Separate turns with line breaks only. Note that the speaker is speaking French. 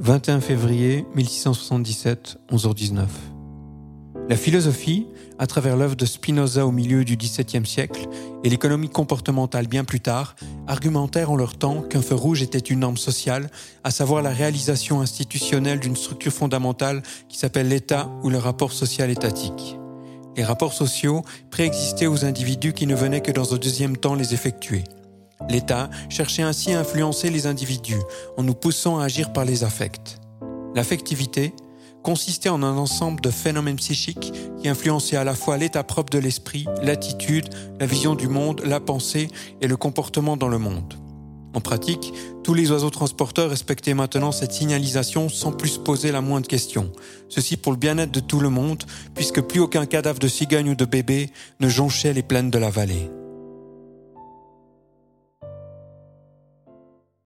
21 février 1677, 11h19. La philosophie, à travers l'œuvre de Spinoza au milieu du XVIIe siècle et l'économie comportementale bien plus tard, argumentèrent en leur temps qu'un feu rouge était une norme sociale, à savoir la réalisation institutionnelle d'une structure fondamentale qui s'appelle l'État ou le rapport social étatique. Les rapports sociaux préexistaient aux individus qui ne venaient que dans un deuxième temps les effectuer. L'État cherchait ainsi à influencer les individus en nous poussant à agir par les affects. L'affectivité consistait en un ensemble de phénomènes psychiques qui influençaient à la fois l'état propre de l'esprit, l'attitude, la vision du monde, la pensée et le comportement dans le monde. En pratique, tous les oiseaux transporteurs respectaient maintenant cette signalisation sans plus poser la moindre question. Ceci pour le bien-être de tout le monde, puisque plus aucun cadavre de cigogne ou de bébé ne jonchait les plaines de la vallée.